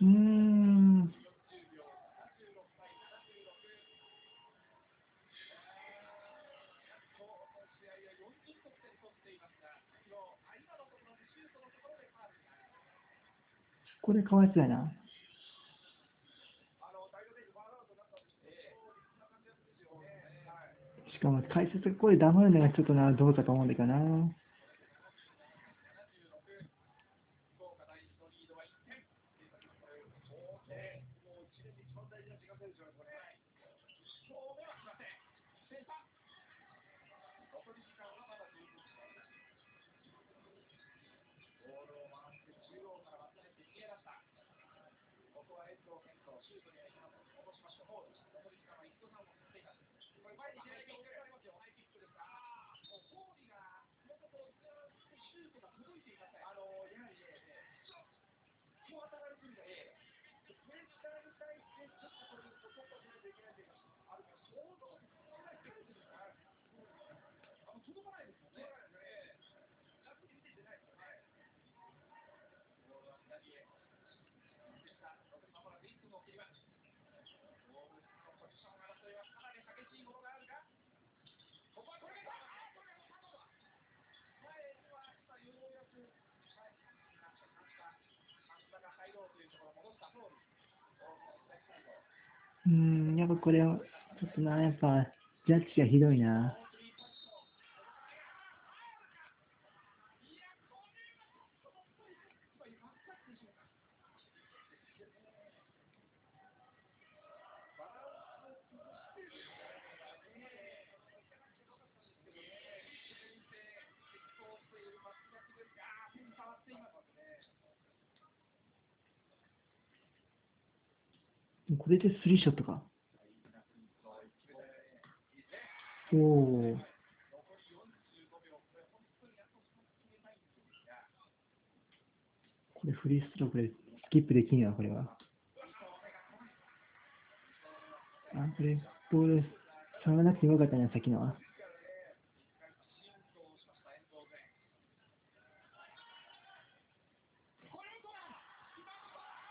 うーん。これかわいそうやな。しかも解説がこれ黙るのがちょっとな、どうかと思うんだけどな。want to うん、やっぱこれは、ちょっとな、やっぱ、ジャッジがひどいな。これでスリーショットか。おお。これフリースロー、これスキップできんや、これは。あ、これ、ボール、触らなくてよかったね、さっきのは。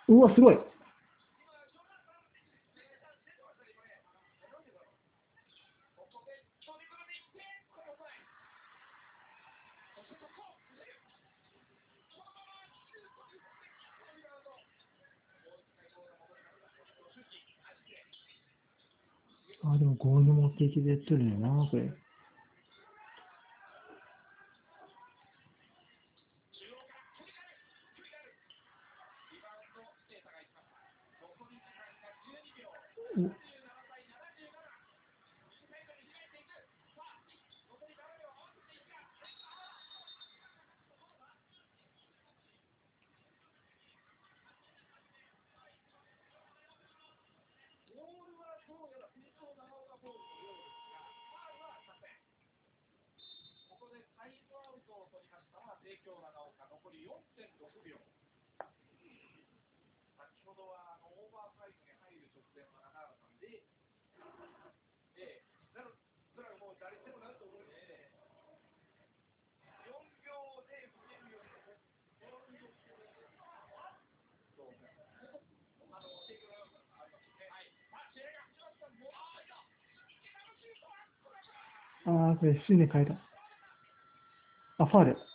うわ、すごい合の目的でやってるんだよな、これ。おここでタイムアウトを取りましたのは帝京長岡残り4.6秒。先ほどはあのオーバータイムに入る直前の中原さんでええ。なるそれはもう誰でもなる。と思うんで4秒で受けるよりも4秒そうあの帝京長岡ありますね。はい。あ試合が始まった。もうああいや池田のシュートはこれはあー、これ、シーンで変えた。あ、ファール。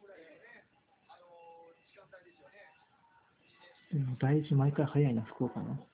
ぐらいのね、あのー、時間帯ですよね。でも第一毎回早いな、福岡の。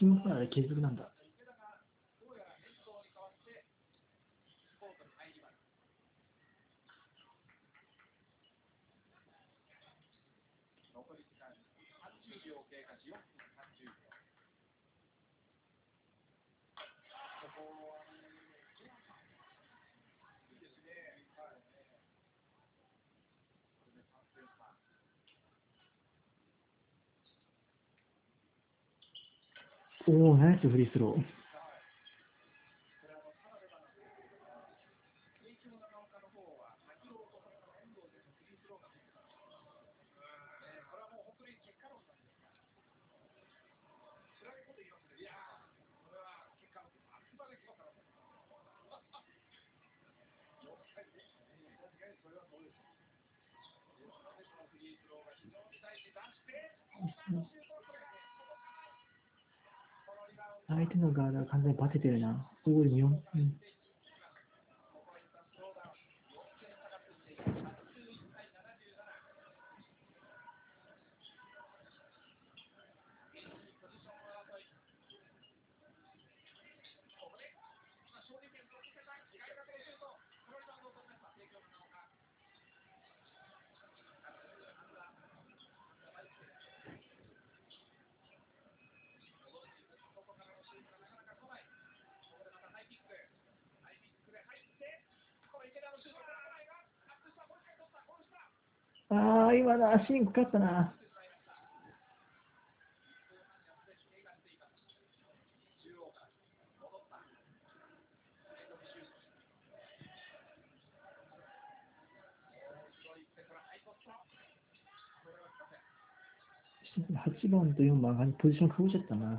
チームファウル継続なんだ。池田がどうやら遠藤に代わってコートに入ります。残り時間30秒経過し4分30秒。ここは、ジョナサンいいですね。はい。これで3点差。おお、ナイス相手のガードが完全にバテてるな。おお、でも4、うん。ああ、今の足にかかったな。8番と4番がポジション変わっちゃったな、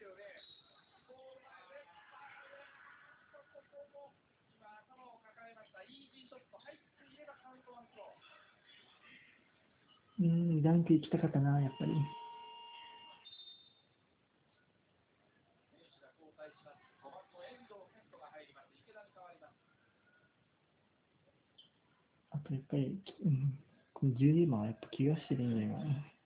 最近。うん、ダンク行きたかったな、やっぱり。あとやっぱり、うん、この12番はやっぱ怪我してるんだよな。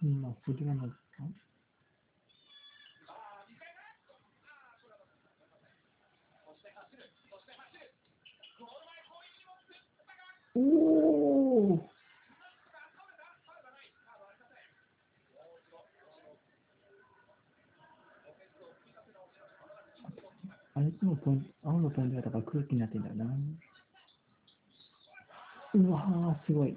今、これがなかったおおあいつも青のポンジャとか空気になってんだよな。うわー、すごい。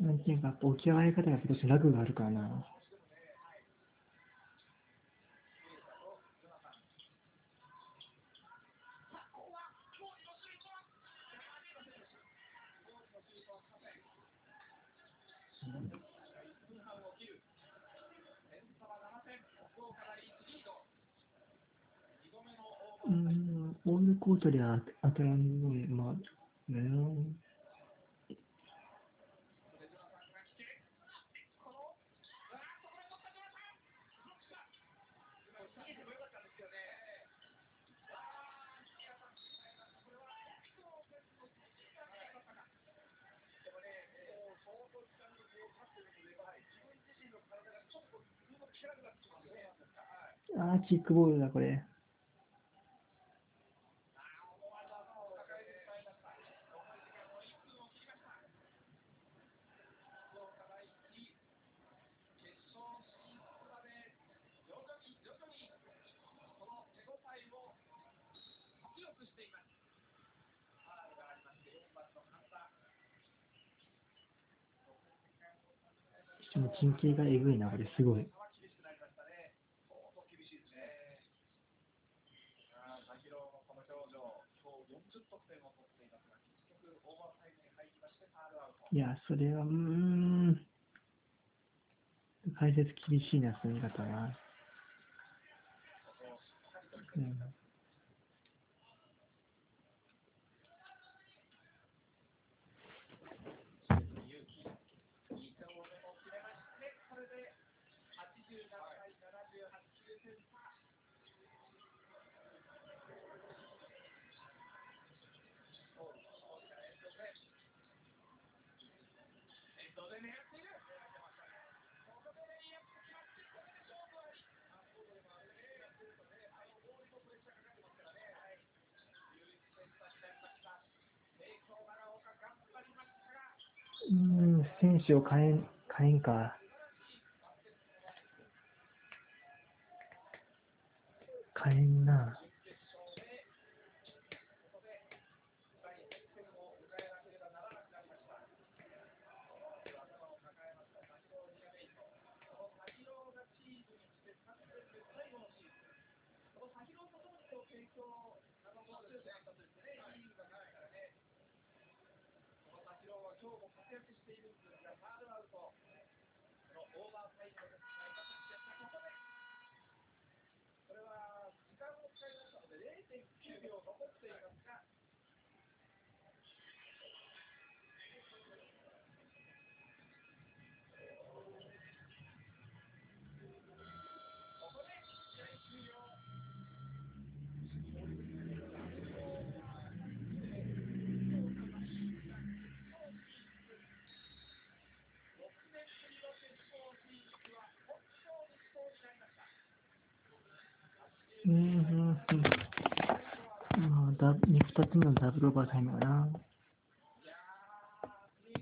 なんていうか、起き上がり方が少しラグがあるからな。うん、オールコートでは当たらんので、まあ、ね。ああ、キックボールだ、これ。系がえぐいな、あれ、すごい。いや、それは、うん。解説厳しいな、そういう方は。うんうん、選手を変えん、変えんか。変えんな。হুম হুম হুম অঁ তাৰ নেক্সটত তুমি ওদালগুৰিৰ পৰা চাই ল'বা